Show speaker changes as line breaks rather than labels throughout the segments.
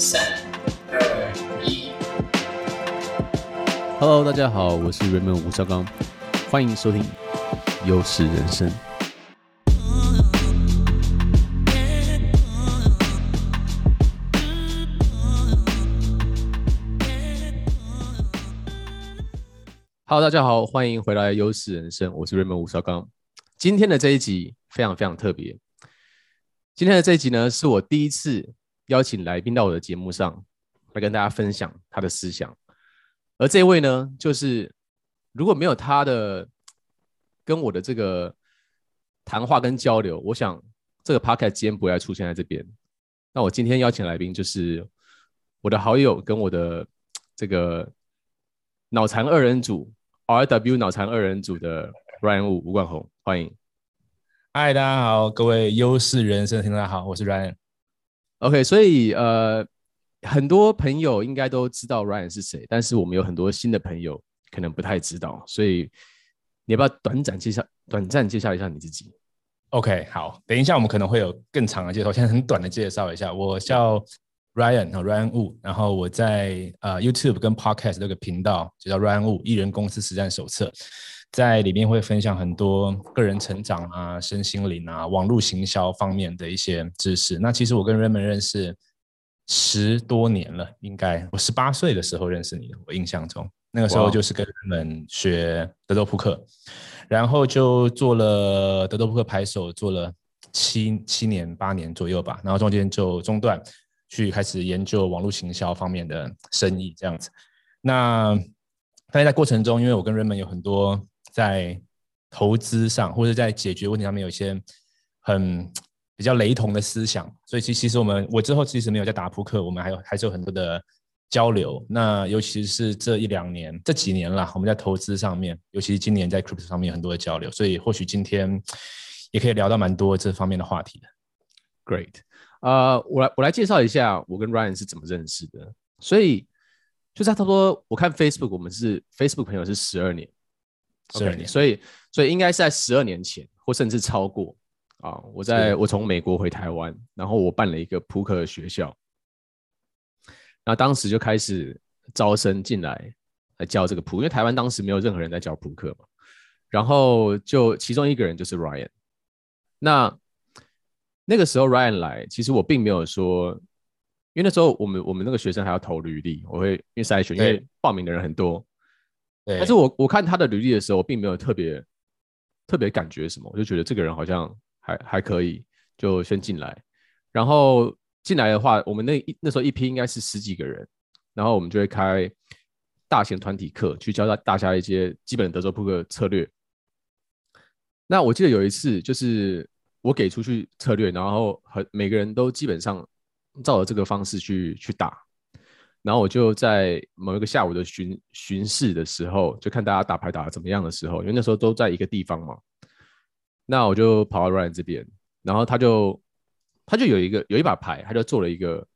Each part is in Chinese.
三、二、一。
Hello，大家好，我是 Raymond 吴绍刚，欢迎收听优势人生。Hello，大家好，欢迎回来优势人生，我是 Raymond 吴绍刚。今天的这一集非常非常特别。今天的这一集呢，是我第一次邀请来宾到我的节目上来跟大家分享他的思想。而这位呢，就是如果没有他的跟我的这个谈话跟交流，我想这个 podcast 今天不会出现在这边。那我今天邀请来宾就是我的好友跟我的这个脑残二人组 RW 脑残二人组的 Ryan Wu 吴冠宏，欢迎。
嗨，大家好，各位优势人生听众好，我是 Ryan。
OK，所以呃，很多朋友应该都知道 Ryan 是谁，但是我们有很多新的朋友可能不太知道，所以你要不要短暂介绍、短暂介绍一下你自己
？OK，好，等一下我们可能会有更长的介绍，现在很短的介绍一下，我叫 Ryan 啊，Ryan Wu，然后我在呃 YouTube 跟 Podcast 那个频道就叫 Ryan Wu 艺人公司实战手册。在里面会分享很多个人成长啊、身心灵啊、网络行销方面的一些知识。那其实我跟 Raymond 认识十多年了，应该我十八岁的时候认识你的，我印象中那个时候就是跟 Raymond 学德州扑克，然后就做了德州扑克牌手，做了七七年八年左右吧，然后中间就中断，去开始研究网络行销方面的生意这样子。那但是在过程中，因为我跟 Raymond 有很多。在投资上，或者在解决问题上面有一些很比较雷同的思想，所以其其实我们我之后其实没有在打扑克，我们还有还是有很多的交流。那尤其是这一两年、这几年啦，我们在投资上面，尤其是今年在 Crypto 上面有很多的交流，所以或许今天也可以聊到蛮多这方面的话题的。
Great，呃、我来我来介绍一下我跟 Ryan 是怎么认识的。所以就差不多，我看 Facebook，我们是 Facebook 朋友是十二年。十二年，okay, 所以所以应该是在十二年前，或甚至超过啊！我在我从美国回台湾，然后我办了一个扑克学校，那当时就开始招生进来来教这个扑，因为台湾当时没有任何人在教扑克嘛。然后就其中一个人就是 Ryan。那那个时候 Ryan 来，其实我并没有说，因为那时候我们我们那个学生还要投履历，我会因为筛选，因为报名的人很多。但是我我看他的履历的时候，我并没有特别特别感觉什么，我就觉得这个人好像还还可以，就先进来。然后进来的话，我们那一那时候一批应该是十几个人，然后我们就会开大型团体课，去教大大家一些基本的德州扑克策略。那我记得有一次，就是我给出去策略，然后很每个人都基本上照着这个方式去去打。然后我就在某一个下午的巡巡视的时候，就看大家打牌打的怎么样的时候，因为那时候都在一个地方嘛。那我就跑到 Ryan 这边，然后他就他就有一个有一把牌，他就做了一个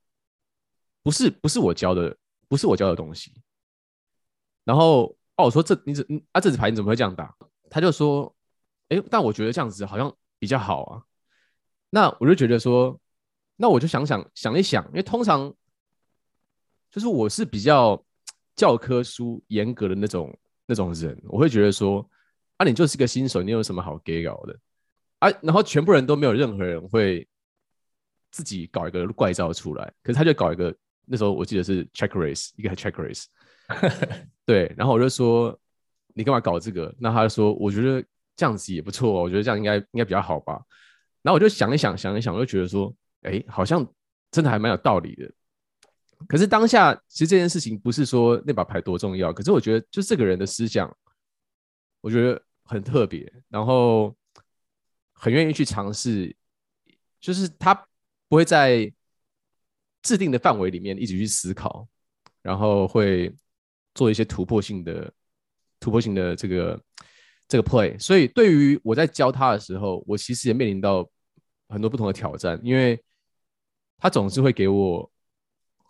不是不是我教的不是我教的东西。然后哦，我说这你怎啊这支牌你怎么会这样打？他就说，哎，但我觉得这样子好像比较好啊。那我就觉得说，那我就想想想一想，因为通常。就是我是比较教科书严格的那种那种人，我会觉得说，啊，你就是个新手，你有什么好给搞的啊？然后全部人都没有任何人会自己搞一个怪招出来，可是他就搞一个，那时候我记得是 check raise 一个 check raise，对，然后我就说你干嘛搞这个？那他就说我觉得这样子也不错，我觉得这样应该应该比较好吧。然后我就想一想想一想，我就觉得说，哎，好像真的还蛮有道理的。可是当下，其实这件事情不是说那把牌多重要，可是我觉得，就这个人的思想，我觉得很特别，然后很愿意去尝试，就是他不会在制定的范围里面一直去思考，然后会做一些突破性的、突破性的这个这个 play。所以对于我在教他的时候，我其实也面临到很多不同的挑战，因为他总是会给我。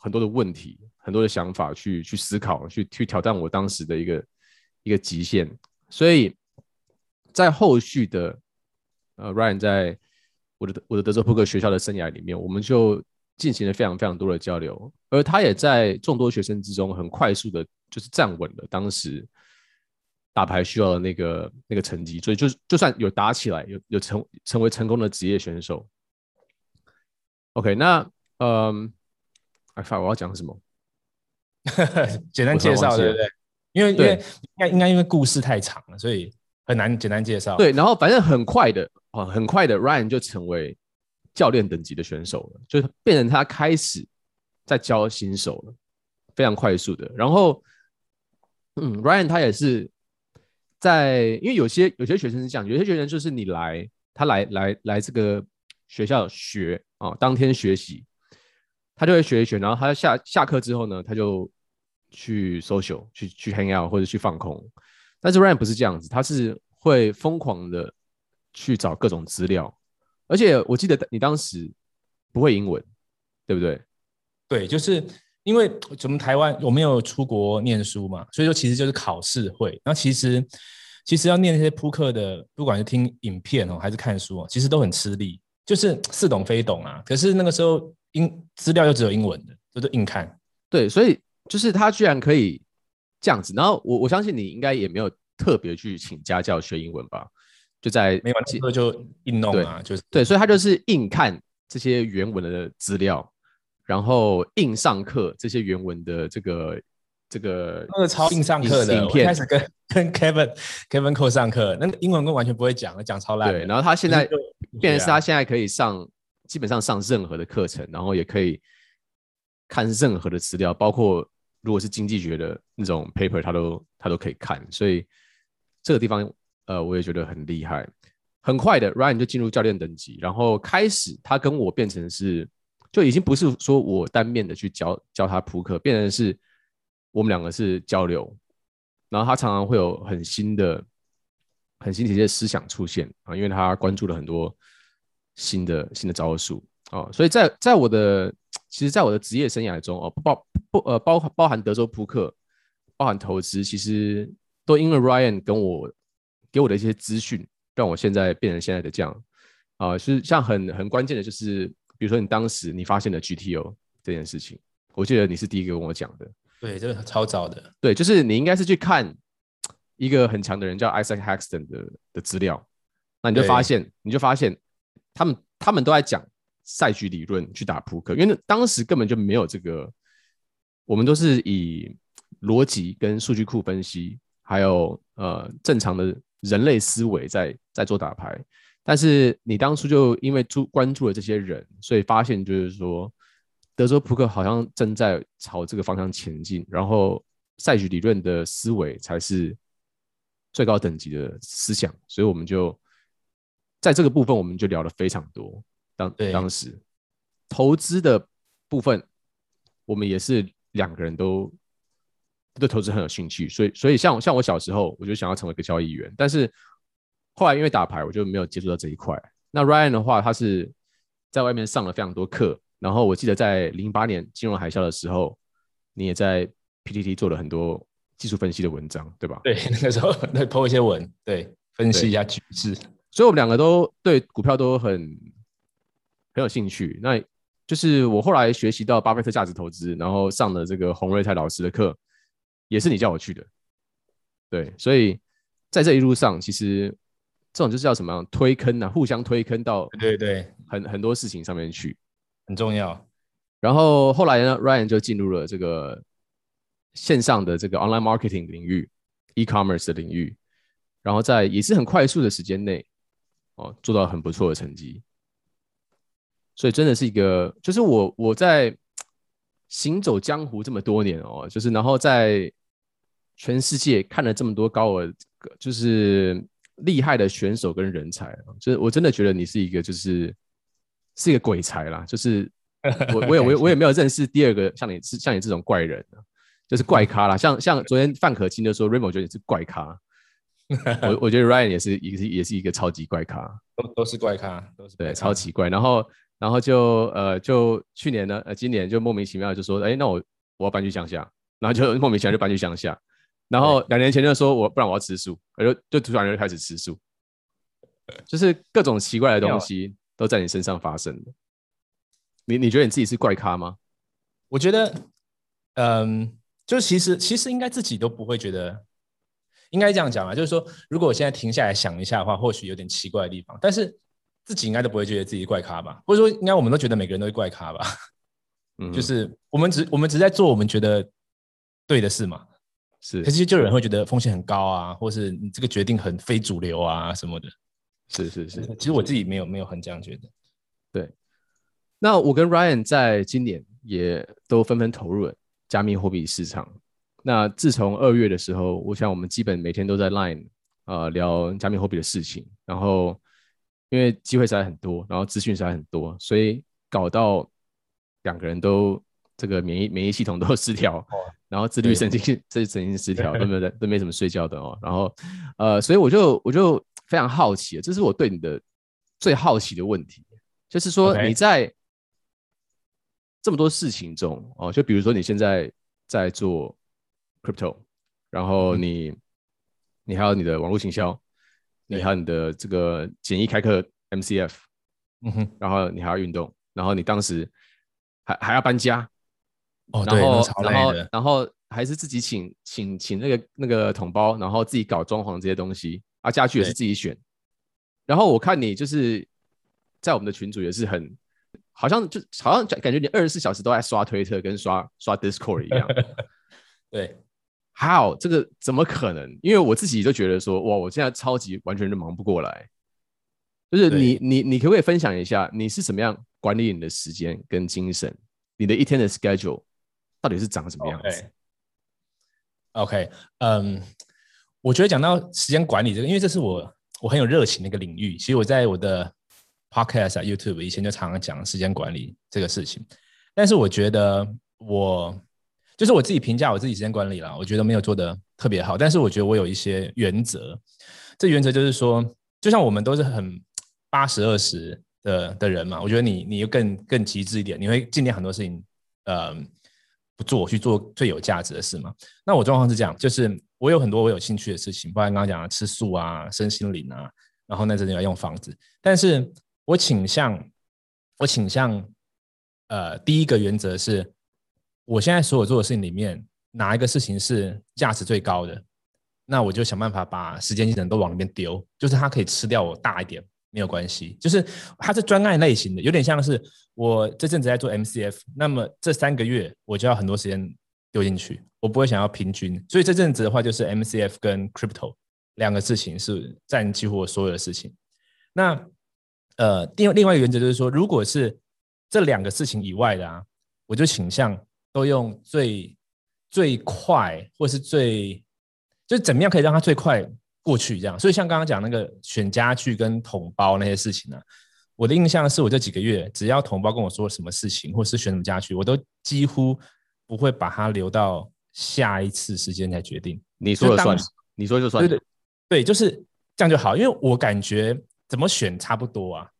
很多的问题，很多的想法去去思考，去去挑战我当时的一个一个极限。所以在后续的呃，Ryan 在我的我的德州扑克学校的生涯里面，我们就进行了非常非常多的交流，而他也在众多学生之中很快速的，就是站稳了当时打牌需要的那个那个成绩，所以就就算有打起来，有有成成为成功的职业选手。OK，那嗯，哎，我要讲什么？
简单介绍对不对？因为因为应该应该因为故事太长了，所以很难简单介绍。
对，然后反正很快的啊，很快的，Ryan 就成为教练等级的选手了，就是变成他开始在教新手了，非常快速的。然后，嗯，Ryan 他也是在，因为有些有些学生是这样，有些学生就是你来，他来来来这个学校学啊，当天学习。他就会学一学，然后他下下课之后呢，他就去 social，去去 hang out 或者去放空。但是 Ryan 不是这样子，他是会疯狂的去找各种资料，而且我记得你当时不会英文，对不对？
对，就是因为我们台湾我没有出国念书嘛，所以说其实就是考试会。那其实其实要念那些扑克的，不管是听影片哦还是看书哦，其实都很吃力，就是似懂非懂啊。可是那个时候。英资料又只有英文的，就是硬看。
对，所以就是他居然可以这样子。然后我我相信你应该也没有特别去请家教学英文吧？就在
没完之后就硬弄啊，就是
对，所以他就是硬看这些原文的资料，然后硬上课这些原文的这个这个
那个超硬上课的影片，开始跟跟 Kevin Kevin Ko 上课，那个英文跟完全不会讲，讲超烂。对，然后他现在变成是他现在可以上。基本上上任何的课程，然后也可以看任何的资料，包括如果是经济学的那种 paper，他都他都可以看。所以这个地方，呃，我也觉得很厉害。很快的，Ryan 就进入教练等级，然后开始他跟我变成是，就已经不是说我单面的去教教他扑克，变成是我们两个是交流。然后他常常会有很新的、很新奇的思想出现啊，因为他关注了很多。新的新的招数。哦，所以在在我的其实，在我的职业生涯中哦，不包不呃包包含德州扑克，包含投资，其实都因为 Ryan 跟我给我的一些资讯，让我现在变成现在的这样。啊、呃，是像很很关键的，就是比如说你当时你发现了 GTO 这件事情，我记得你是第一个跟我讲的，对，这个超早的，
对，就是你应该是去看一个很强的人叫 Isaac Haxton 的的资料，那你就发现你就发现。他们他们都在讲赛局理论去打扑克，因为当时根本就没有这个，我们都是以逻辑跟数据库分析，还有呃正常的人类思维在在做打牌。但是你当初就因为注关注了这些人，所以发现就是说，德州扑克好像正在朝这个方向前进，然后赛局理论的思维才是最高等级的思想，所以我们就。在这个部分，我们就聊了非常多。当当时投资的部分，我们也是两个人都对投资很有兴趣。所以，所以像像我小时候，我就想要成为一个交易员。但是后来因为打牌，我就没有接触到这一块。那 Ryan 的话，他是在外面上了非常多课。然后我记得在零八年金融海啸的时候，你也在 PTT 做了很多技术分析的文章，对吧？
对，那个时候那 po 一些文，对，分析一下局势。
所以，我们两个都对股票都很很有兴趣。那就是我后来学习到巴菲特价值投资，然后上了这个洪瑞泰老师的课，也是你叫我去的。对，所以在这一路上，其实这种就是叫什么样推坑啊，互相推坑到
对对
很很多事情上面去，
很重要。
然后后来呢，Ryan 就进入了这个线上的这个 online marketing 领域，e-commerce 的领域，然后在也是很快速的时间内。哦，做到很不错的成绩，所以真的是一个，就是我我在行走江湖这么多年哦，就是然后在全世界看了这么多高额，就是厉害的选手跟人才，就是我真的觉得你是一个，就是是一个鬼才啦，就是我我也我我也没有认识第二个像你是像你这种怪人，就是怪咖啦，像像昨天范可清就说 r a y m o 觉得你是怪咖。我我觉得 Ryan 也是也是也是一个超级怪咖，
都都是怪咖，都是
对超奇怪。然后然后就呃就去年呢呃今年就莫名其妙就说哎那我我要搬去乡下，然后就 莫名其妙就搬去乡下。然后两年前就说我不然我要吃素，我就就突然就开始吃素，就是各种奇怪的东西都在你身上发生了。你你觉得你自己是怪咖吗？
我觉得，嗯，就其实其实应该自己都不会觉得，应该这样讲啊，就是说，如果我现在停下来想一下的话，或许有点奇怪的地方，但是自己应该都不会觉得自己怪咖吧？或者说，应该我们都觉得每个人都是怪咖吧？嗯，就是我们只我们只在做我们觉得对的事嘛。是，可是就有人会觉得风险很高啊，或是你这个决定很非主流啊什么的。
是是是，
其实我自己没有没有很这样觉得。
对，那我跟 Ryan 在今年也都纷纷投入了加密货币市场。那自从二月的时候，我想我们基本每天都在 Line 啊、呃、聊加密货币的事情。然后因为机会实在很多，然后资讯实在很多，所以搞到两个人都这个免疫免疫系统都 失调。哦然后自律神经这神经失调，都没有都没怎么睡觉的哦。然后，呃，所以我就我就非常好奇，这是我对你的最好奇的问题，就是说你在这么多事情中哦，就比如说你现在在做 crypto，然后你、嗯、你还有你的网络行销，你还有你的这个简易开课 MCF，嗯哼，然后你还要运动，然后你当时还还要搬家。
哦，
然后，
然
后，然后还是自己请请请那个那个桶包，然后自己搞装潢这些东西，啊，家具也是自己选。然后我看你就是在我们的群组也是很，好像就好像感觉你二十四小时都在刷推特跟刷刷 Discord 一样。
对
，How 这个怎么可能？因为我自己就觉得说，哇，我现在超级完全就忙不过来。就是你你你可不可以分享一下，你是怎么样管理你的时间跟精神，你的一天的 schedule？到底是长什么样子
？OK，嗯，okay, um, 我觉得讲到时间管理这个，因为这是我我很有热情的一个领域。其实我在我的 Podcast 啊、YouTube 以前就常常讲时间管理这个事情。但是我觉得我就是我自己评价我自己时间管理啦，我觉得没有做的特别好。但是我觉得我有一些原则，这原则就是说，就像我们都是很八十二十的的人嘛，我觉得你你又更更极致一点，你会尽量很多事情，嗯。不做去做最有价值的事嘛？那我状况是这样，就是我有很多我有兴趣的事情，包括刚刚讲的吃素啊、身心灵啊，然后那阵子要用房子。但是我倾向，我倾向，呃，第一个原则是，我现在所有做的事情里面，哪一个事情是价值最高的，那我就想办法把时间精神都往里面丢，就是它可以吃掉我大一点。没有关系，就是它是专案类型的，有点像是我这阵子在做 MCF，那么这三个月我就要很多时间丢进去，我不会想要平均，所以这阵子的话就是 MCF 跟 Crypto 两个事情是占几乎我所有的事情。那呃，另另外一个原则就是说，如果是这两个事情以外的啊，我就倾向都用最最快或是最就是怎么样可以让它最快。过去这样，所以像刚刚讲那个选家具跟统包那些事情呢、啊，我的印象是我这几个月只要统包跟我说什么事情，或是选什么家具，我都几乎不会把它留到下一次时间才决定。
你说了算，你说就算。
对对对，就是这样就好，因为我感觉怎么选差不多啊。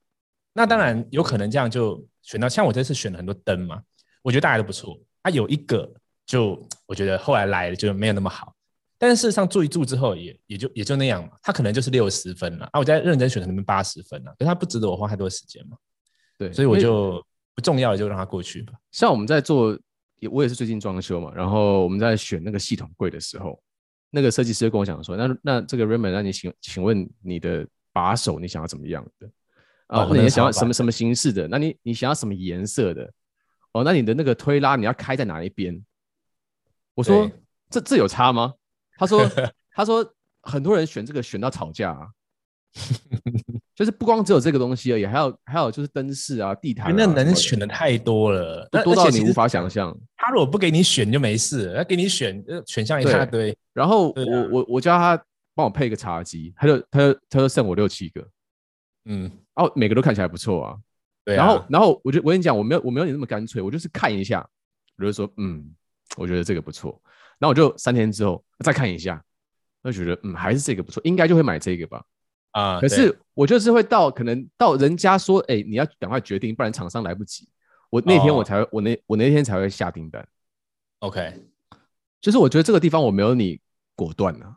那当然有可能这样就选到，像我这次选了很多灯嘛，我觉得大家都不错。啊，有一个就我觉得后来来的就没有那么好。但是事实上做一做之后也也就也就那样嘛，他可能就是六十分了啊，我在认真选可能八十分了，可是他不值得我花太多时间嘛，对，所以我就不重要的就让他过去吧。
像我们在做，我也是最近装修嘛，然后我们在选那个系统柜的时候，那个设计师跟我讲说，那那这个 Raymond，那你请请问你的把手你想要怎么样的？啊，那你想要什么什么形式的？那你你想要什么颜色的？哦，那你的那个推拉你要开在哪一边？我说这这有差吗？他说：“他说很多人选这个选到吵架啊，就是不光只有这个东西而已，还有还有就是灯饰啊、地毯啊，
那能选的太多了，
多到你无法想象。
他如果不给你选就没事，他给你选选项一大堆。
然后我我我叫他帮我配一个茶几，他就他就他就剩我六七个，嗯，哦，每个都看起来不错啊。对，然后然后我就我跟你讲，我没有我没有你那么干脆，我就是看一下，我就说嗯，我觉得这个不错。”然后我就三天之后再看一下，我就觉得嗯还是这个不错，应该就会买这个吧。啊，可是我就是会到可能到人家说哎你要赶快决定，不然厂商来不及。我那天我才会、哦、我那我那天才会下订单。
OK，
就是我觉得这个地方我没有你果断啊。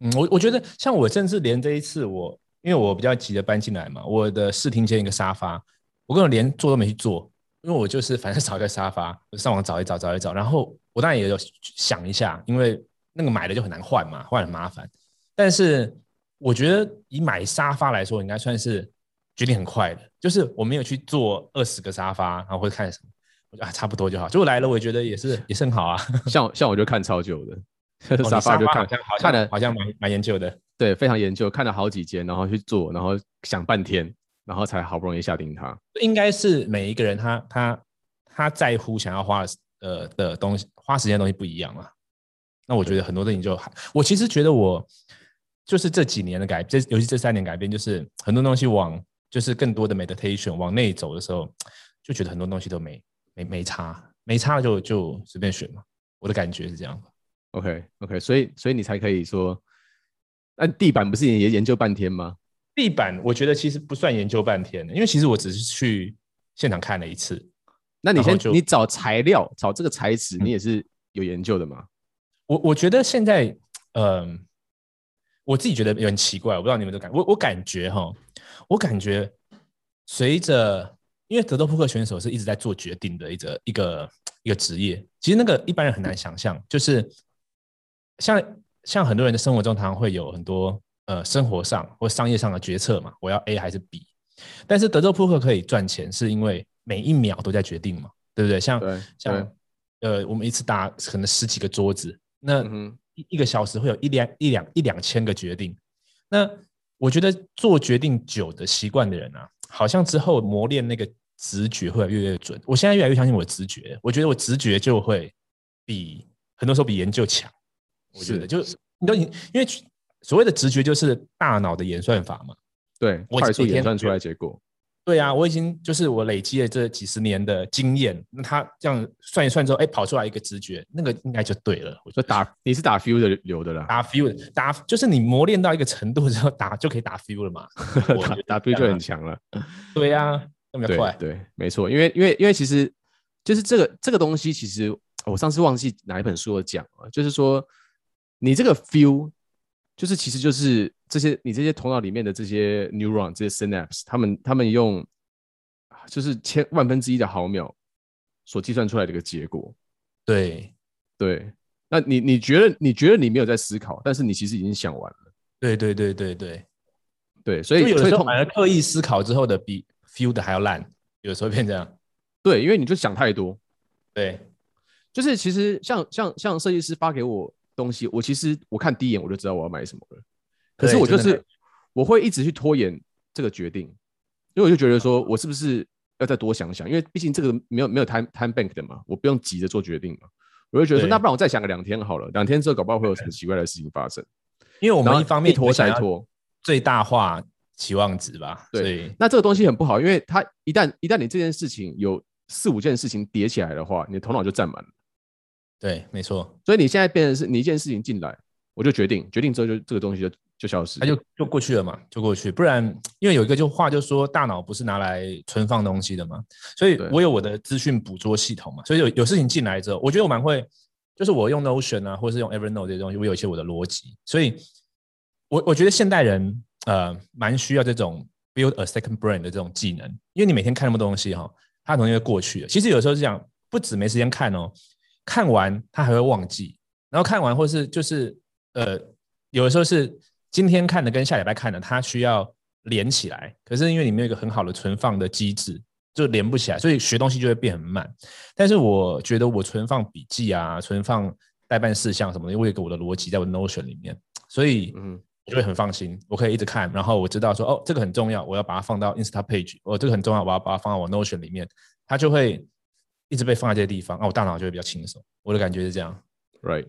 嗯，我我觉得像我甚至连这一次我因为我比较急着搬进来嘛，我的视听间一个沙发，我根本连坐都没去坐，因为我就是反正 找一个沙发，上网找一找，找一找。然后我当然也有想一下，因为那个买了就很难换嘛，换很麻烦。但是我觉得以买沙发来说，应该算是决定很快的。就是我没有去做二十个沙发，然后会看什么，我觉得啊差不多就好。结果来了，我觉得也是也是很好啊。
像像我就看超久的。沙发就看，
好像好像看了，好像蛮蛮研究的，
对，非常研究，看了好几间，然后去做，然后想半天，然后才好不容易下定它。
应该是每一个人他他他在乎想要花呃的东西，花时间的东西不一样啊。那我觉得很多事情就，我其实觉得我就是这几年的改，这尤其这三年改变，就是很多东西往就是更多的 meditation 往内走的时候，就觉得很多东西都没没没差，没差就就随便选嘛。我的感觉是这样。
OK OK，所以所以你才可以说，那地板不是也研究半天吗？
地板我觉得其实不算研究半天，因为其实我只是去现场看了一次。
那你先你找材料，找这个材质，你也是有研究的吗？嗯、
我我觉得现在，嗯、呃，我自己觉得有点奇怪，我不知道你们的感我我感觉哈，我感觉随着因为德州扑克选手是一直在做决定的一个一个一个职业，其实那个一般人很难想象，就是。像像很多人的生活中，常常会有很多呃生活上或商业上的决策嘛，我要 A 还是 B？但是德州扑克可以赚钱，是因为每一秒都在决定嘛，对不对？像对像呃，我们一次打可能十几个桌子，那一一个小时会有一两一两一两千个决定。那我觉得做决定久的习惯的人啊，好像之后磨练那个直觉会越来越准。我现在越来越相信我的直觉，我觉得我直觉就会比很多时候比研究强。我觉得就是你都因为所谓的直觉就是大脑的演算法嘛，
对，快速演算出来结果。
对啊，我已经就是我累积了这几十年的经验，那他这样算一算之后，哎，跑出来一个直觉，那个应该就对了。我说
打你是打 feel 的流的啦，
打 feel 打就是你磨练到一个程度之后打就可以打 feel 了嘛，
打 feel 就很强了。
对啊，那么快，
对，没错，因为因为因为其实就是这个这个东西，其实我上次忘记哪一本书有讲了，就是说。你这个 feel 就是其实就是这些你这些头脑里面的这些 neuron 这些 synapse，他们他们用就是千万分之一的毫秒所计算出来的一个结果。
对
对，那你你觉得你觉得你没有在思考，但是你其实已经想完了。
对对对对对
对，所以
有的时候反而刻意思考之后的比 feel 的还要烂，有时候变这样。
对，因为你就想太多。
对，
就是其实像像像设计师发给我。东西我其实我看第一眼我就知道我要买什么了，可是我就是我会一直去拖延这个决定，因为我就觉得说我是不是要再多想想，因为毕竟这个没有没有 time time bank 的嘛，我不用急着做决定嘛，我就觉得说那不然我再想个两天好了，两天之后搞不好会有什么奇怪的事情发生，
因为我们一方面
拖再拖，
最大化期望值吧，
对，那这个东西很不好，因为它一旦一旦你这件事情有四五件事情叠起来的话，你的头脑就占满了。
对，没错。
所以你现在变成是你一件事情进来，我就决定，决定之后就这个东西就就消失，
它就就过去了嘛，就过去。不然，因为有一个就话就说，大脑不是拿来存放东西的嘛，所以我有我的资讯捕捉系统嘛，所以有有事情进来之后，我觉得我蛮会，就是我用 Notion 啊，或者是用 Evernote 这些东西，我有一些我的逻辑。所以我我觉得现代人呃蛮需要这种 build a second brain 的这种技能，因为你每天看那么多东西哈、哦，它很容易会过去了。其实有时候是这样，不止没时间看哦。看完他还会忘记，然后看完或是就是呃，有的时候是今天看的跟下礼拜看的，他需要连起来，可是因为你没有一个很好的存放的机制，就连不起来，所以学东西就会变很慢。但是我觉得我存放笔记啊，存放待办事项什么的，因为有一个我的逻辑在我 Notion 里面，所以嗯，我就会很放心，我可以一直看，然后我知道说哦，这个很重要，我要把它放到 Instapage，哦，这个很重要，我要把它放到我 Notion 里面，它就会。一直被放在这些地方，啊，我大脑就会比较轻松。我的感觉是这样
，right？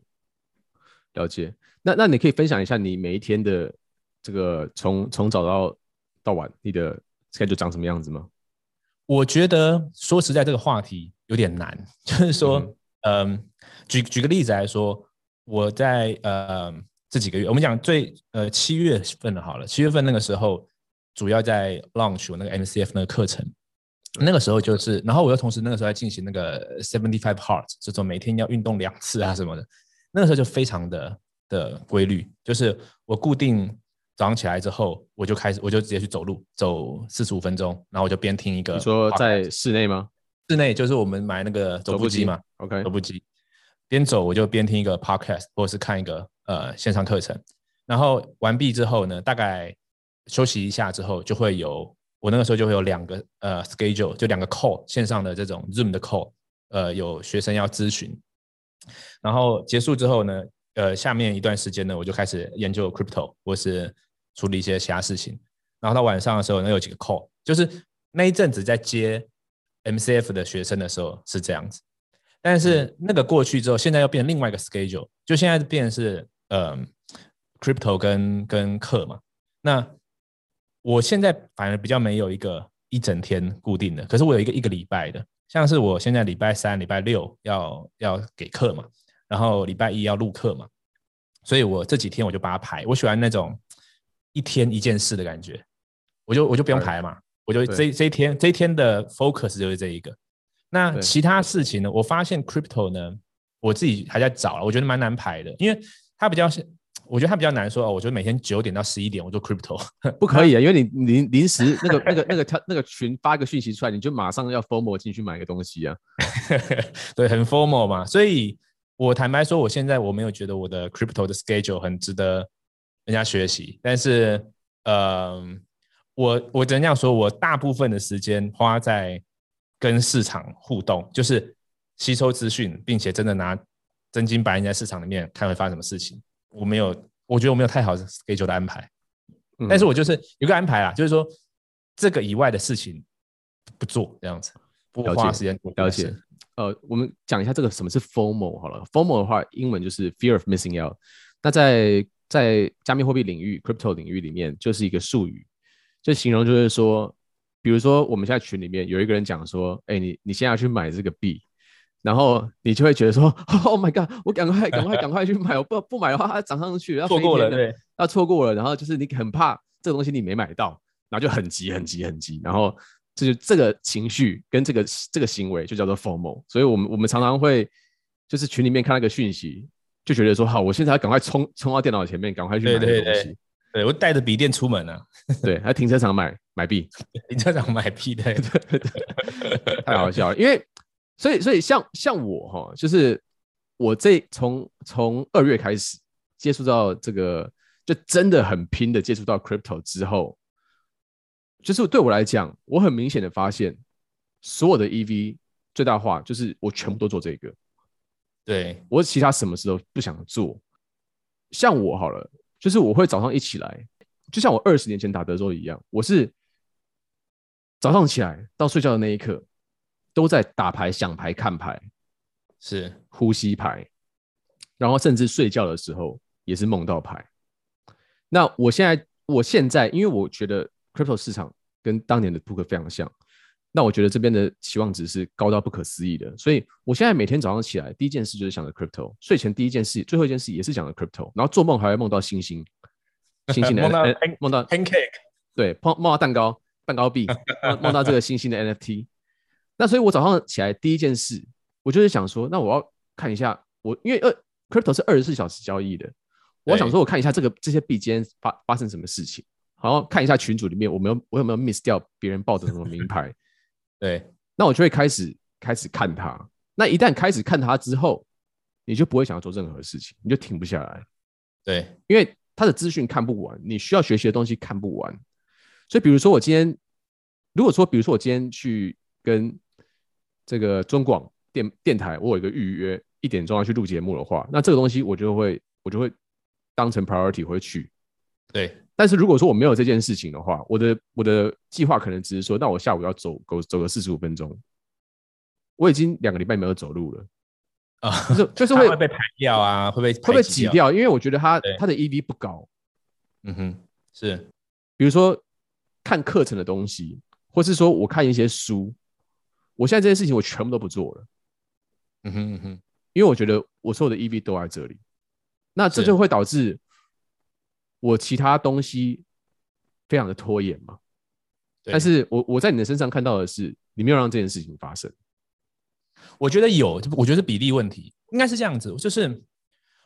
了解。那那你可以分享一下你每一天的这个从从早到到晚，你的 schedule 长什么样子吗？
我觉得说实在，这个话题有点难。就是说，嗯，嗯，举举个例子来说，我在呃这几个月，我们讲最呃七月份的好了，七月份那个时候主要在 launch 我那个 MCF 那个课程。那个时候就是，然后我又同时那个时候在进行那个 seventy five hard，这种每天要运动两次啊什么的。那个时候就非常的的规律，就是我固定早上起来之后，我就开始，我就直接去走路，走四十五分钟，然后我就边听一个。
你说在室内吗？
室内就是我们买那个走步机嘛。
OK，
走步机，边走我就边听一个 podcast，或者是看一个呃线上课程。然后完毕之后呢，大概休息一下之后，就会有我那个时候就会有两个呃 schedule，就两个 call 线上的这种 Zoom 的 call，呃有学生要咨询。然后结束之后呢，呃下面一段时间呢，我就开始研究 crypto，或是。处理一些其他事情，然后到晚上的时候，能有几个 call，就是那一阵子在接 MCF 的学生的时候是这样子，但是那个过去之后，现在又变成另外一个 schedule，就现在变成是呃 crypto 跟跟课嘛。那我现在反而比较没有一个一整天固定的，可是我有一个一个礼拜的，像是我现在礼拜三、礼拜六要要给课嘛，然后礼拜一要录课嘛，所以我这几天我就把它排，我喜欢那种。一天一件事的感觉，我就我就不用排嘛，我就这这一天这一天的 focus 就是这一个。那其他事情呢？我发现 crypto 呢，我自己还在找，我觉得蛮难排的，因为它比较是，我觉得它比较难说哦。我觉得每天九点到十一点我做 crypto
不可以啊，因为你临临时那个那个 那个他那个群发一个讯息出来，你就马上要 formal 进去买个东西啊。
对，很 formal 嘛，所以我坦白说，我现在我没有觉得我的 crypto 的 schedule 很值得。人家学习，但是，呃，我我只能这样说，我大部分的时间花在跟市场互动，就是吸收资讯，并且真的拿真金白银在市场里面看会发生什么事情。我没有，我觉得我没有太好的 schedule 的安排，嗯、但是我就是有个安排啦，就是说这个以外的事情不做这样子，不花时间
了解。呃，我们讲一下这个什么是 FOMO 好了，FOMO 的话，英文就是 Fear of Missing Out。那在在加密货币领域，crypto 领域里面，就是一个术语，就形容就是说，比如说我们现在群里面有一个人讲说，哎，你你现在要去买这个币，然后你就会觉得说，Oh my god，我赶快赶快赶快去买，我不不买的话它涨上去，要错过了，对，要错过了，然后就是你很怕这个东西你没买到，然后就很急很急很急，然后就是这个情绪跟这个这个行为就叫做 formal 所以我们我们常常会就是群里面看那个讯息。就觉得说好，我现在要赶快冲冲到电脑前面，赶快去买东西。对，对，对，对我带着笔电出门呢、啊。对，在停车场买买币，
停车场买币，对对
对，太好笑了。因为所以所以像像我哈，就是我这从从二月开始接触到这个，就真的很拼的接触到 crypto 之后，就是对我来讲，我很明显的发现，所有的 EV 最大化就是我全部都做这个。
对，
我其他什么事都不想做，像我好了，就是我会早上一起来，就像我二十年前打德州一样，我是早上起来到睡觉的那一刻，都在打牌、想牌、看牌，
是
呼吸牌，然后甚至睡觉的时候也是梦到牌。那我现在，我现在，因为我觉得 crypto 市场跟当年的扑克非常像。那我觉得这边的期望值是高到不可思议的，所以我现在每天早上起来第一件事就是想着 crypto，睡前第一件事、最后一件事也是想着 crypto，然后做梦还会梦到星星，星星的 梦到梦到 pancake，对，梦梦到蛋糕、蛋糕币，梦到这个星星的 NFT。那所以我早上起来第一件事，我就是想说，那我要看一下我，因为二 crypto 是二十四小时交易的，我要想说我看一下这个这些币今天发发生什么事情，然后看一下群组里面我没有我有没有 miss 掉别人抱着什么名牌。对，那我就会开始开始看它。那一旦开始看它之后，你就不会想要做任何事情，你就停不下来。
对，
因为它的资讯看不完，你需要学习的东西看不完。所以，比如说我今天，如果说，比如说我今天去跟这个中广电电台，我有一个预约，一点钟要去录节目的话，那这个东西我就会我就会当成 priority 会去。
对。
但是如果说我没有这件事情的话，我的我的计划可能只是说，那我下午要走走走个四十五分钟。我已经两个礼拜没有走路了啊，就是 就是会，
会被排掉啊，会被
会被挤掉，因为我觉得他他的 EV 不高。
嗯哼，是，
比如说看课程的东西，或是说我看一些书，我现在这些事情我全部都不做了。
嗯哼嗯哼，
因为我觉得我所有的 EV 都在这里，那这就会导致。我其他东西非常的拖延嘛，但是我我在你的身上看到的是，你没有让这件事情发生。
我觉得有，我觉得是比例问题，应该是这样子。就是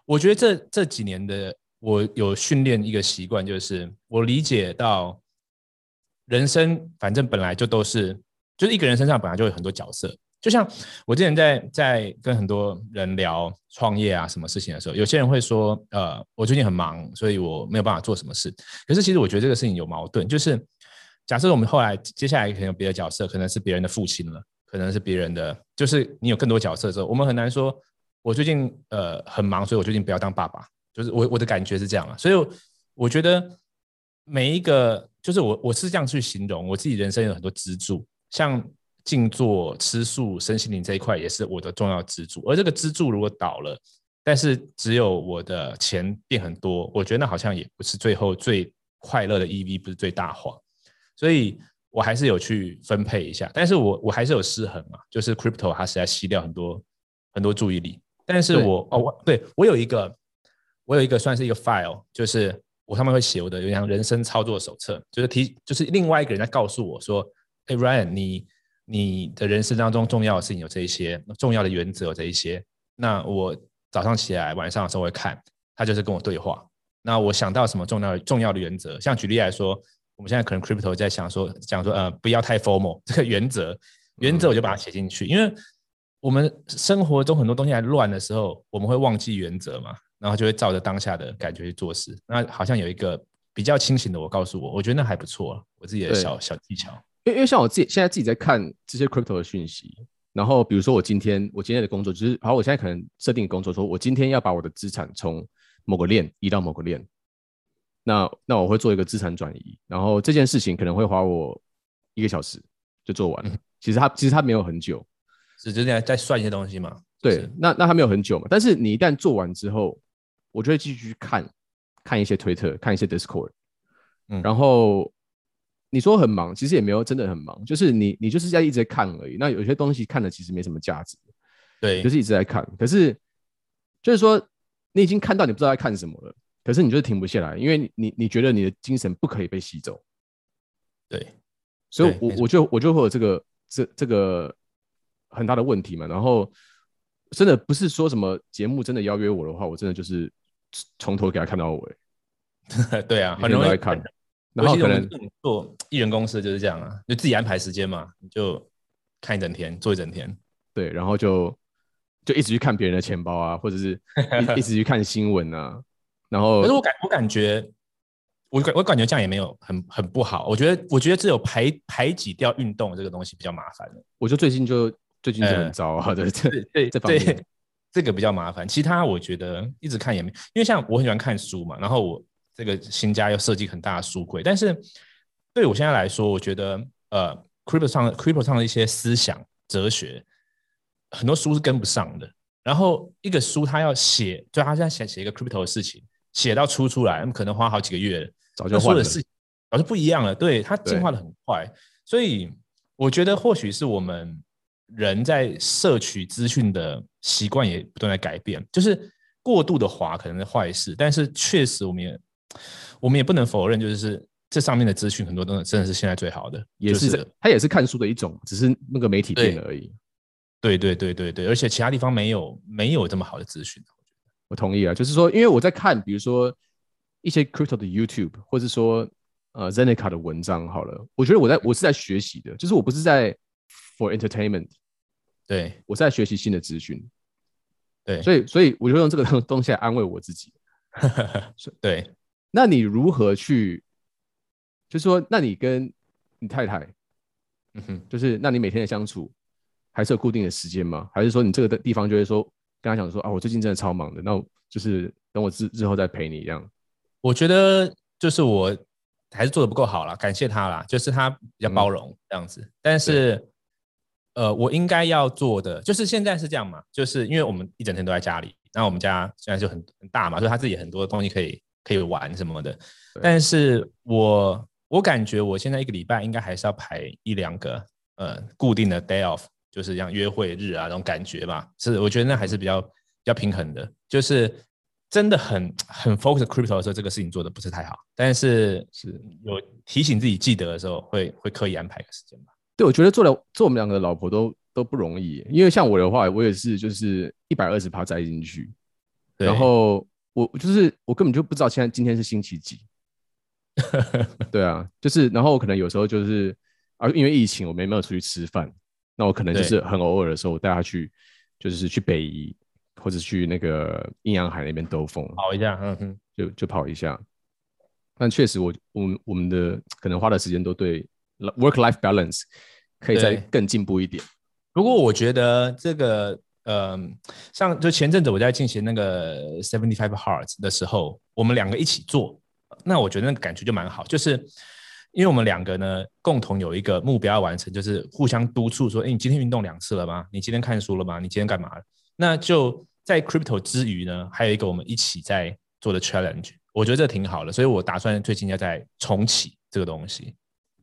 我觉得这这几年的我有训练一个习惯，就是我理解到人生反正本来就都是，就是一个人身上本来就有很多角色。就像我之前在在跟很多人聊创业啊什么事情的时候，有些人会说，呃，我最近很忙，所以我没有办法做什么事。可是其实我觉得这个事情有矛盾，就是假设我们后来接下来可能有别的角色，可能是别人的父亲了，可能是别人的，就是你有更多角色之后，我们很难说，我最近呃很忙，所以我最近不要当爸爸。就是我我的感觉是这样啊，所以我觉得每一个就是我我是这样去形容我自己人生有很多支柱，像。静坐、吃素、身心灵这一块也是我的重要支柱。而这个支柱如果倒了，但是只有我的钱变很多，我觉得那好像也不是最后最快乐的 EV，不是最大化。所以我还是有去分配一下，但是我我还是有失衡嘛，就是 crypto 它实在吸掉很多很多注意力。但是我哦，我对我有一个我有一个算是一个 file，就是我上面会写我的有点像人生操作手册，就是提就是另外一个人在告诉我说，哎，Ryan 你。你的人生当中重要的事情有这一些，重要的原则有这一些。那我早上起来、晚上的时候会看，他就是跟我对话。那我想到什么重要的重要的原则，像举例来说，我们现在可能 crypto 在想说讲说呃不要太 formal 这个原则，原则我就把它写进去，嗯、因为我们生活中很多东西还乱的时候，我们会忘记原则嘛，然后就会照着当下的感觉去做事。那好像有一个比较清醒的我告诉我，我觉得那还不错，我自己的小小技巧。
因为因为像我自己现在自己在看这些 crypto 的讯息，然后比如说我今天我今天的工作就是，好，我现在可能设定工作说，我今天要把我的资产从某个链移到某个链，那那我会做一个资产转移，然后这件事情可能会花我一个小时就做完了。其实它其实它没有很久，
是就在在算一些东西嘛。
对，那那它没有很久嘛，但是你一旦做完之后，我就会继续看看一些推特，看一些 Discord，嗯，然后。你说很忙，其实也没有真的很忙，就是你你就是在一直在看而已。那有些东西看了其实没什么价值，
对，
就是一直在看。可是就是说你已经看到你不知道在看什么了，可是你就是停不下来，因为你你你觉得你的精神不可以被吸走，
对。
所以我，我我就我就会有这个这这个很大的问题嘛。然后真的不是说什么节目真的邀约我的话，我真的就是从头给他看到尾。
对啊，很容易看。然后可能做艺人公司就是这样啊，就自己安排时间嘛，你就看一整天，做一整天，
对，然后就就一直去看别人的钱包啊，或者是一 一直去看新闻啊，然后，可是
我感我感觉，我感我感觉这样也没有很很不好，我觉得我觉得只有排排挤掉运动这个东西比较麻烦，
我就最近就最近就很糟啊，对对
对，这方面这个比较麻烦，其他我觉得一直看也没，因为像我很喜欢看书嘛，然后我。这个新家要设计很大的书柜，但是对我现在来说，我觉得呃，crypto 上 crypto 上的一些思想哲学，很多书是跟不上的。然后一个书他要写，就他现在想写一个 crypto 的事情，写到出出来，可能花好几个月，
早就换了，
早就不一样了。对，它进化的很快，所以我觉得或许是我们人在摄取资讯的习惯也不断在改变，就是过度的滑可能是坏事，但是确实我们也。我们也不能否认，就是这上面的资讯很多都真的是现在最好的，
也是它也是看书的一种，只是那个媒体变了而已。
对对对对对，而且其他地方没有没有这么好的资讯。
我同意啊，就是说，因为我在看，比如说一些 crypto 的 YouTube，或者说呃 Zeneca 的文章，好了，我觉得我在我是在学习的，就是我不是在 for entertainment，
对，我
是在学习新的资讯，
对，
所以所以我就用这个东西来安慰我自己，
对。
那你如何去？就是说，那你跟你太太，嗯哼，就是那你每天的相处还是有固定的时间吗？还是说你这个的地方就会说跟他讲说啊，我最近真的超忙的，那我就是等我日日后再陪你一样。
我觉得就是我还是做的不够好啦，感谢他啦，就是他比较包容这样子。嗯、但是，呃，我应该要做的就是现在是这样嘛，就是因为我们一整天都在家里，然后我们家现在就很很大嘛，所以他自己很多东西可以。可以玩什么的，但是我我感觉我现在一个礼拜应该还是要排一两个呃固定的 day off，就是像约会日啊那种感觉吧。是我觉得那还是比较比较平衡的，就是真的很很 focus crypto 的时候，这个事情做的不是太好，但是是。有提醒自己记得的时候，会会刻意安排个时间吧。
对，我觉得做了做我们两个老婆都都不容易，因为像我的话，我也是就是一百二十趴栽进去，然后。我就是我根本就不知道现在今天是星期几。对啊，就是然后我可能有时候就是啊，因为疫情我没没有出去吃饭，那我可能就是很偶尔的时候我带他去，就是去北宜或者去那个阴阳海那边兜风
跑一下，嗯哼，
就就跑一下。但确实我我们我们的可能花的时间都对 work life balance 可以再更进步一点。
不过我觉得这个。嗯，像就前阵子我在进行那个 Seventy Five Hearts 的时候，我们两个一起做，那我觉得那个感觉就蛮好，就是因为我们两个呢共同有一个目标要完成，就是互相督促说，哎，你今天运动两次了吗？你今天看书了吗？你今天干嘛了？那就在 Crypto 之余呢，还有一个我们一起在做的 Challenge，我觉得这挺好的，所以我打算最近要再重启这个东西。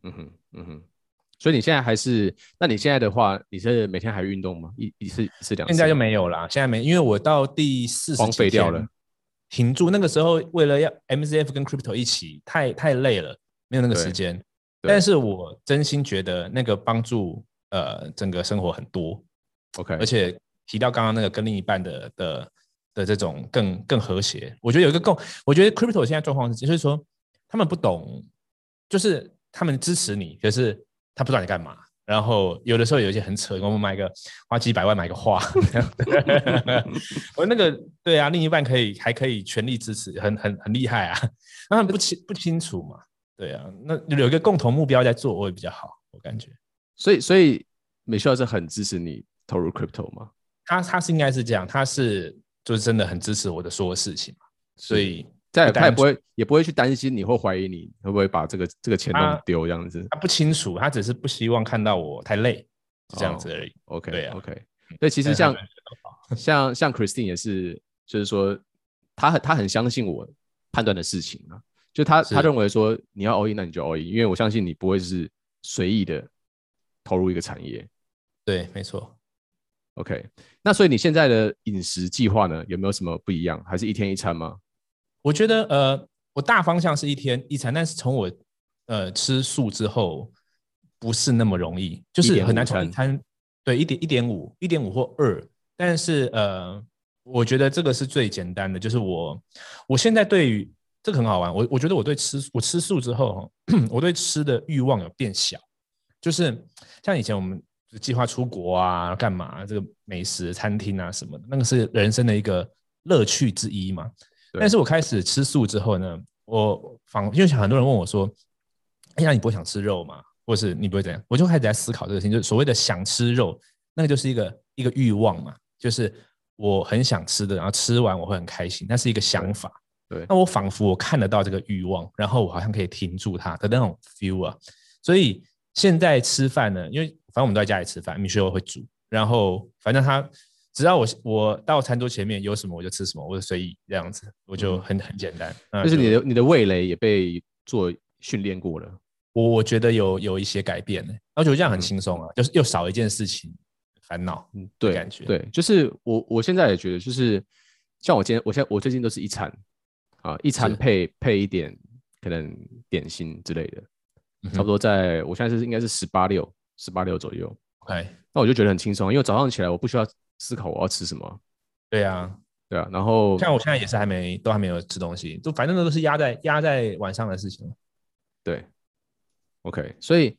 嗯哼，嗯哼。所以你现在还是？那你现在的话，你是每天还运动吗？一一次一次两次？
现在就没有了，现在没，因为我到第四十
荒废掉了，
停住。那个时候为了要 MCF 跟 Crypto 一起，太太累了，没有那个时间。但是我真心觉得那个帮助呃整个生活很多。
OK，
而且提到刚刚那个跟另一半的的的这种更更和谐，我觉得有一个共，我觉得 Crypto 现在状况是，就是说他们不懂，就是他们支持你，可是。他不知道你干嘛，然后有的时候有一些很扯，我们买个花几百万买个画，我那个对啊，另一半可以还可以全力支持，很很很厉害啊。那他们不清不清楚嘛？对啊，那有一个共同目标在做，我也比较好，我感觉。
所以所以美秀是很支持你投入 crypto 吗？
他他是应该是这样，他是就是真的很支持我的所有事情嘛，所以。
再他也不会，也不会去担心你会怀疑你会不会把这个这个钱弄丢这样子。
他不清楚，他只是不希望看到我太累，是这样子而已。
Oh, OK，对、啊、OK。所以其实像 像像 Christine 也是，就是说他很他很相信我判断的事情啊。就他他认为说你要 all in，那你就 all in，因为我相信你不会是随意的投入一个产业。
对，没错。
OK，那所以你现在的饮食计划呢，有没有什么不一样？还是一天一餐吗？
我觉得呃，我大方向是一天一餐，但是从我呃吃素之后，不是那么容易，就是很难从一餐对一点一点五一点五或二，但是呃，我觉得这个是最简单的，就是我我现在对于这个很好玩，我我觉得我对吃我吃素之后，我对吃的欲望有变小，就是像以前我们计划出国啊干嘛，这个美食餐厅啊什么的，那个是人生的一个乐趣之一嘛。但是我开始吃素之后呢，我反因为很多人问我说：“哎呀，你不会想吃肉吗？或是你不会怎样？”我就开始在思考这个事情，就是所谓的想吃肉，那个就是一个一个欲望嘛，就是我很想吃的，然后吃完我会很开心，那是一个想法。
对，
那我仿佛我看得到这个欲望，然后我好像可以停住它的那种 feel 啊。所以现在吃饭呢，因为反正我们都在家里吃饭，米雪我会煮，然后反正他。只要我我到餐桌前面有什么我就吃什么，我就随意这样子，我就很很简单。
就是你的你的味蕾也被做训练过了，
我我觉得有有一些改变呢，而且我觉得这样很轻松啊，就是又少一件事情烦恼，嗯，对，感觉。
对，就是我我现在也觉得就是像我今天我现在我最近都是一餐啊，一餐配配一点可能点心之类的，差不多在我现在是应该是十八六十八六左右，
哎，
那我就觉得很轻松，因为早上起来我不需要。思考我要吃什么？
对啊，
对啊，然后
像我现在也是还没都还没有吃东西，就反正都是压在压在晚上的事情。
对，OK，所以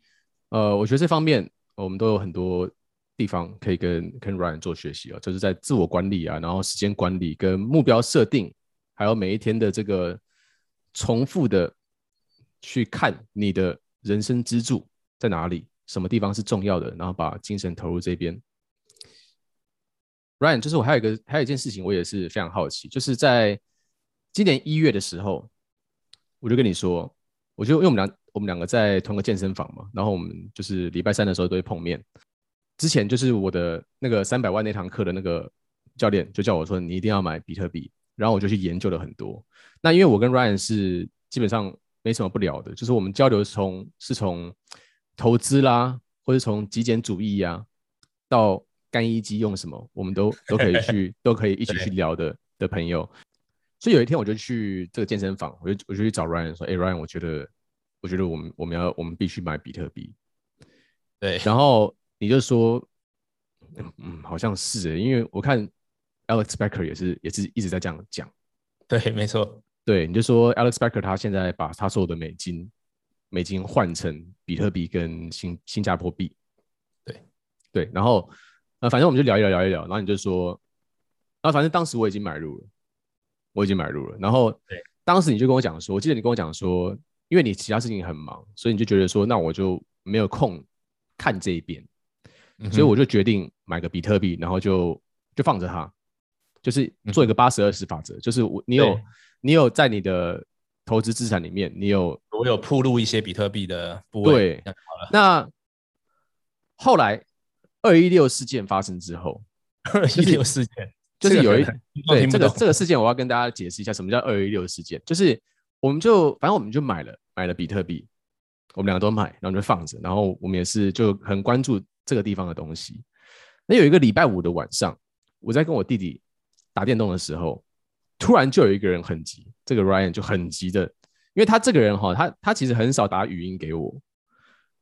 呃，我觉得这方面我们都有很多地方可以跟跟 Ryan 做学习啊，就是在自我管理啊，然后时间管理跟目标设定，还有每一天的这个重复的去看你的人生支柱在哪里，什么地方是重要的，然后把精神投入这边。Ryan，就是我还有一个还有一件事情，我也是非常好奇，就是在今年一月的时候，我就跟你说，我就因为我们两我们两个在同个健身房嘛，然后我们就是礼拜三的时候都会碰面。之前就是我的那个三百万那堂课的那个教练就叫我说，你一定要买比特币，然后我就去研究了很多。那因为我跟 Ryan 是基本上没什么不聊的，就是我们交流从是从投资啦，或者从极简主义呀、到干衣机用什么，我们都 都可以去，都可以一起去聊的的朋友。所以有一天我就去这个健身房，我就我就去找 Ryan 说：“哎，Ryan，我觉得，我觉得我们我们要我们必须买比特币。”
对，
然后你就说：“嗯，好像是，因为我看 Alex Becker 也是也是一直在这样讲。”
对，没错。
对，你就说 Alex Becker 他现在把他所有的美金美金换成比特币跟新新加坡币。
对
对，然后呃，反正我们就聊一聊聊一聊，然后你就说，啊，反正当时我已经买入了，我已经买入了。然后对，当时你就跟我讲说，我记得你跟我讲说，因为你其他事情很忙，所以你就觉得说，那我就没有空看这一边。所以我就决定买个比特币，然后就就放着它，就是做一个八十二十法则，就是我你有你有在你的投资资产里面，你有
我有铺路一些比特币的部位。
对，那后来二一六事件发生之后，
二一六事件
就是有一对这个这个事件，我要跟大家解释一下什么叫二一六事件，就是我们就反正我们就买了买了比特币，我们两个都买，然后就放着，然后我们也是就很关注。这个地方的东西，那有一个礼拜五的晚上，我在跟我弟弟打电动的时候，突然就有一个人很急，这个 Ryan 就很急的，因为他这个人哈，他他其实很少打语音给我，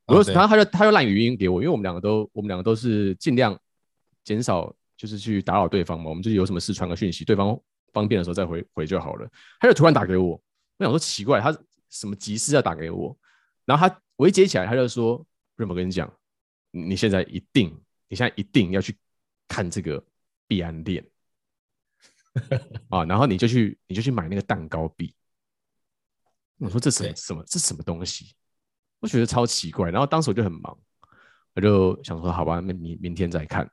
我就然后他就他就烂语音给我，因为我们两个都我们两个都是尽量减少就是去打扰对方嘛，我们就有什么事传个讯息，对方方便的时候再回回就好了。他就突然打给我，我想说奇怪，他什么急事要打给我？然后他我一接起来，他就说：“瑞某跟你讲。”你现在一定，你现在一定要去看这个币安链 啊，然后你就去，你就去买那个蛋糕币。我说这是什么？这什么东西？我觉得超奇怪。然后当时我就很忙，我就想说，好吧，那明明天再看。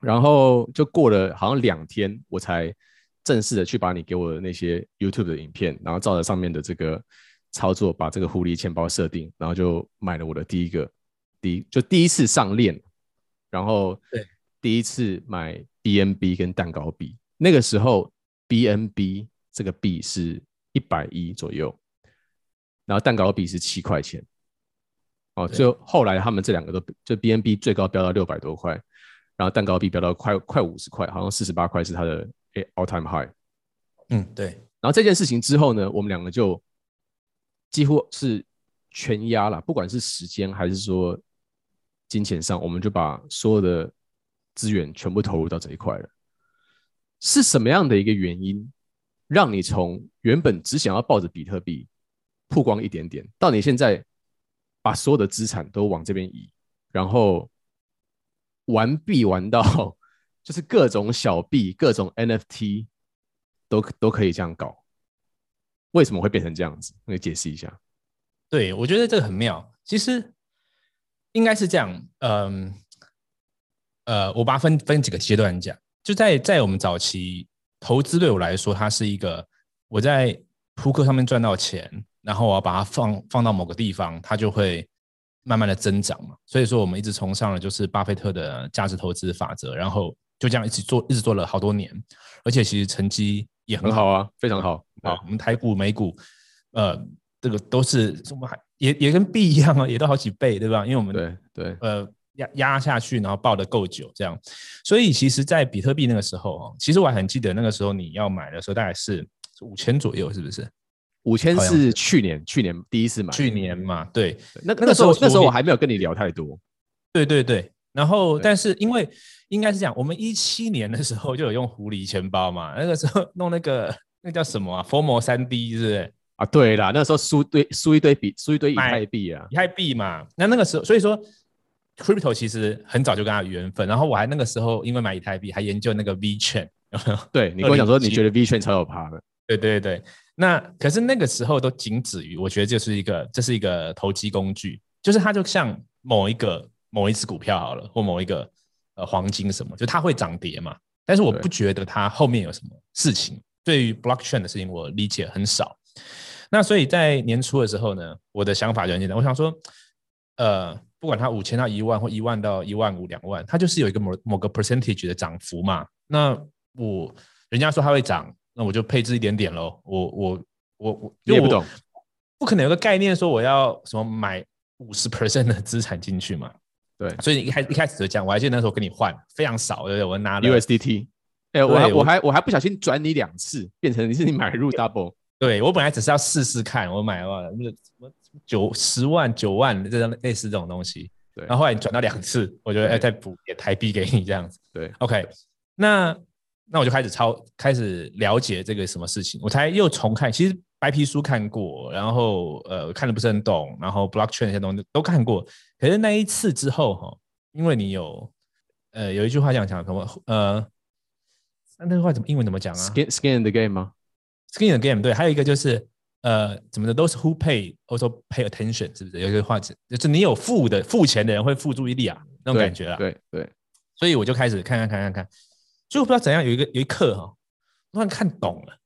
然后就过了好像两天，我才正式的去把你给我的那些 YouTube 的影片，然后照着上面的这个操作，把这个狐狸钱包设定，然后就买了我的第一个。第一就第一次上链，然后对第一次买 BNB 跟蛋糕币，那个时候 BNB 这个币是一百一左右，然后蛋糕币是七块钱，哦，就后来他们这两个都就 BNB 最高飙到六百多块，然后蛋糕币飙到快快五十块，好像四十八块是它的 all time high。
嗯，对。
然后这件事情之后呢，我们两个就几乎是全压了，不管是时间还是说。金钱上，我们就把所有的资源全部投入到这一块了。是什么样的一个原因，让你从原本只想要抱着比特币曝光一点点，到你现在把所有的资产都往这边移，然后玩币玩到 就是各种小币、各种 NFT 都都可以这样搞？为什么会变成这样子？你解释一下。
对，我觉得这个很妙。其实。应该是这样，嗯，呃，我把它分分几个阶段讲。就在在我们早期投资，对我来说，它是一个我在扑克上面赚到钱，然后我要把它放放到某个地方，它就会慢慢的增长嘛。所以说，我们一直崇尚的就是巴菲特的价值投资法则，然后就这样一直做，一直做了好多年，而且其实成绩也很好，
啊，非常好
啊。我们台股、美股，呃，这个都是什么还？也也跟币一样啊，也都好几倍，对吧？因为我们
对对
呃压压下去，然后抱得够久，这样。所以其实，在比特币那个时候哦，其实我还很记得那个时候你要买的时候，大概是五千左右，是不是？
五千是去年去年第一次买，
去年嘛，对。
那那个时候那时候我还没有跟你聊太多。
对对对。然后，但是因为应该是这样，我们一七年的时候就有用狐狸钱包嘛，那个时候弄那个那叫什么啊？FOMO 三 D 是不是？
啊，对啦，那时候输堆输一堆比输一堆以太币啊，
以太币嘛。那那个时候，所以说，crypto 其实很早就跟他有缘分。然后我还那个时候因为买以太币，还研究那个 V 券。
对，你跟我讲说，你觉得 V 券超有趴的。
对对对，那可是那个时候都仅止于，我觉得这是一个这是一个投机工具，就是它就像某一个某一只股票好了，或某一个呃黄金什么，就它会涨跌嘛。但是我不觉得它后面有什么事情。对于 blockchain 的事情，我理解很少。那所以在年初的时候呢，我的想法就很简单，我想说，呃，不管它五千到一万或一万到一万五两万，它就是有一个某某个 percentage 的涨幅嘛。那我人家说它会涨，那我就配置一点点喽。我我我我，因为我不懂，不可能有个概念说我要什么买五十 percent 的资产进去嘛。
对，
所以一开一开始就讲，我还记得那时候跟你换非常少，对不对？我拿了
USDT，哎，我还我还我还不小心转你两次，变成你是你买入 double。
对，我本来只是要试试看，我买了那个什么九十万九万这种类似这种东西，对。然后后来你转到两次，我觉得哎再补点台币给你这样子。对，OK。那那我就开始抄，开始了解这个什么事情，我才又重看。其实白皮书看过，然后呃看的不是很懂，然后 blockchain 那些东西都看过。可是那一次之后哈，因为你有呃有一句话讲讲什么呃，那那句话怎么英文怎么讲啊
？Skin skin in the game 吗
？Skin in the game 对，还有一个就是呃怎么的都是 who pay also pay attention 是不是？有一个话就是你有付的付钱的人会付注意力啊，那种感觉啊。
对对，对，
所以我就开始看看看看看。就不知道怎样，有一个有一刻哈，突然看懂了，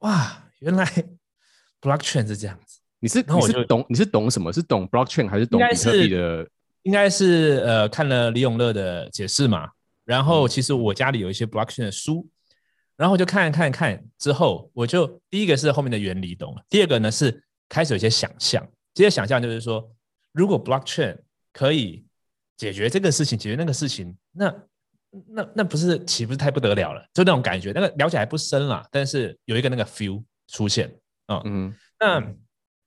哇，原来 blockchain 是这样子。
你是你是懂你是懂什么？是懂 blockchain 还是懂比特币的？
应该是呃看了李永乐的解释嘛。然后其实我家里有一些 blockchain 的书，然后我就看看看之后，我就第一个是后面的原理懂了，第二个呢是开始有一些想象。这些想象就是说，如果 blockchain 可以解决这个事情，解决那个事情，那那那不是岂不是太不得了了？就那种感觉，那个了解还不深啦，但是有一个那个 feel 出现啊。嗯，那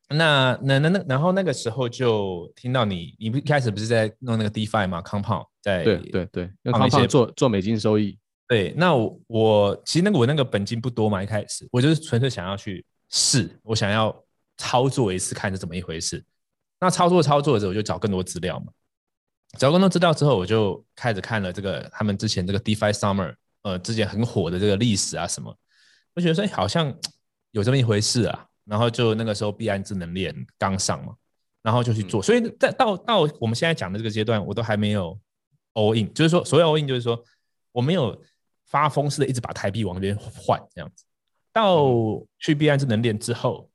那那那那，然后那个时候就听到你，你不一开始不是在弄那个 DeFi 吗？Compound 在
对对对，用 Compound 做做美金收益。
对，那我，我其实那个我那个本金不多嘛，一开始我就是纯粹想要去试，我想要操作一次看是怎么一回事。那操作操作的时候，我就找更多资料嘛。找更多资料之后，我就开始看了这个他们之前这个 DeFi Summer，呃，之前很火的这个历史啊什么，我觉得说，哎，好像有这么一回事啊。然后就那个时候币安智能链刚上嘛，然后就去做。所以在到到我们现在讲的这个阶段，我都还没有 all in，就是说所谓 all in，就是说我没有发疯似的一直把台币往那边换这样子。到去币安智能链之后。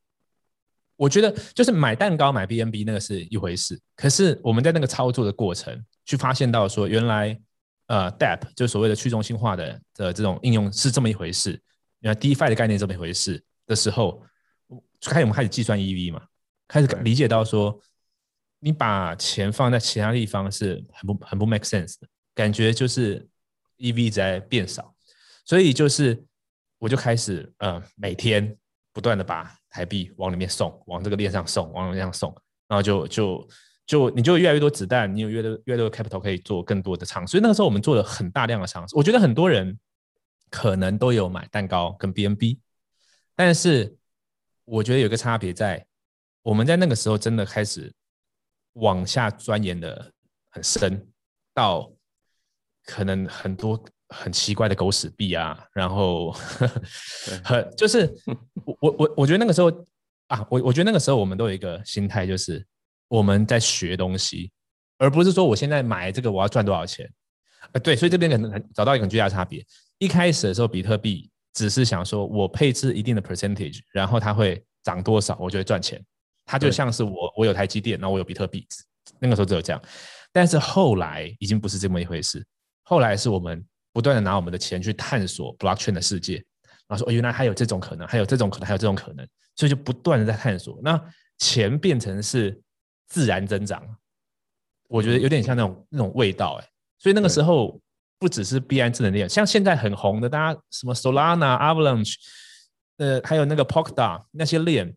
我觉得就是买蛋糕买 BNB 那个是一回事，可是我们在那个操作的过程，去发现到说原来呃 DApp 就所谓的去中心化的的这种应用是这么一回事，原来 DeFi 的概念这么一回事的时候，开始我们开始计算 EV 嘛，开始理解到说你把钱放在其他地方是很不很不 make sense 的，感觉就是 EV 在变少，所以就是我就开始呃每天不断的把台币往里面送，往这个链上送，往链上送，然后就就就你就越来越多子弹，你有越多越多 capital 可以做更多的尝试。所以那个时候我们做了很大量的尝试。我觉得很多人可能都有买蛋糕跟 BNB，但是我觉得有个差别在，我们在那个时候真的开始往下钻研的很深，到可能很多。很奇怪的狗屎币啊，然后很就是 我我我我觉得那个时候啊，我我觉得那个时候我们都有一个心态，就是我们在学东西，而不是说我现在买这个我要赚多少钱。呃，对，所以这边可能找到一个很巨大的差别。一开始的时候，比特币只是想说我配置一定的 percentage，然后它会涨多少，我就会赚钱。它就像是我我有台积电，然后我有比特币，那个时候只有这样。但是后来已经不是这么一回事，后来是我们。不断的拿我们的钱去探索 blockchain 的世界，然后说哦，原来还有这种可能，还有这种可能，还有这种可能，所以就不断的在探索。那钱变成是自然增长，我觉得有点像那种那种味道哎。所以那个时候不只是币安智能链，像现在很红的，大家什么 Solana、Avalanche，呃，还有那个 Polkadot 那些链，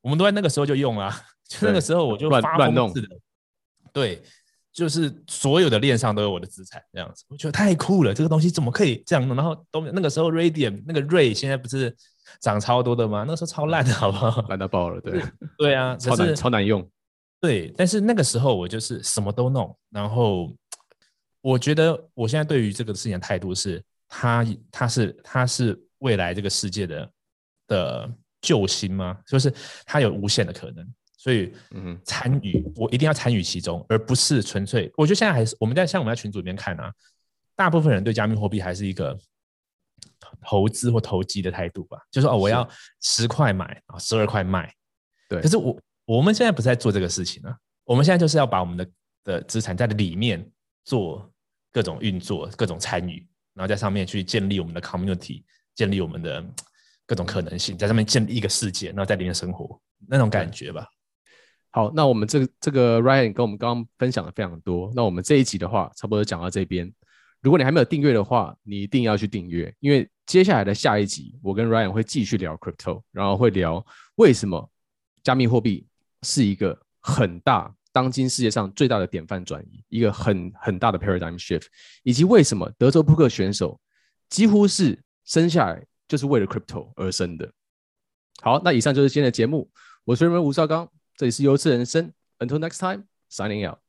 我们都在那个时候就用了，就那个时候我就发疯似的，对。就是所有的链上都有我的资产，这样子，我觉得太酷了。这个东西怎么可以这样弄？然后都那个时候，Raydium 那个 Ray 现在不是涨超多的吗？那个时候超烂的，好不好？
烂到爆了，对。
对啊，
超难超难用。
对，但是那个时候我就是什么都弄。然后我觉得我现在对于这个事情的态度是，它它是它是未来这个世界的的救星吗？就是它有无限的可能。所以，嗯，参与我一定要参与其中，而不是纯粹。我觉得现在还是我们在像我们在群组里面看啊，大部分人对加密货币还是一个投资或投机的态度吧，就是说哦，我要十块买啊，十二块卖。对。可是我我们现在不是在做这个事情啊，我们现在就是要把我们的的资产在里面做各种运作、各种参与，然后在上面去建立我们的 community，建立我们的各种可能性，在上面建立一个世界，然后在里面生活那种感觉吧。
好，那我们这个这个 Ryan 跟我们刚刚分享的非常多。那我们这一集的话，差不多讲到这边。如果你还没有订阅的话，你一定要去订阅，因为接下来的下一集，我跟 Ryan 会继续聊 Crypto，然后会聊为什么加密货币是一个很大当今世界上最大的典范转移，一个很很大的 Paradigm Shift，以及为什么德州扑克选手几乎是生下来就是为了 Crypto 而生的。好，那以上就是今天的节目，我是你们吴绍刚。这里是优质人生，Until next time, signing out。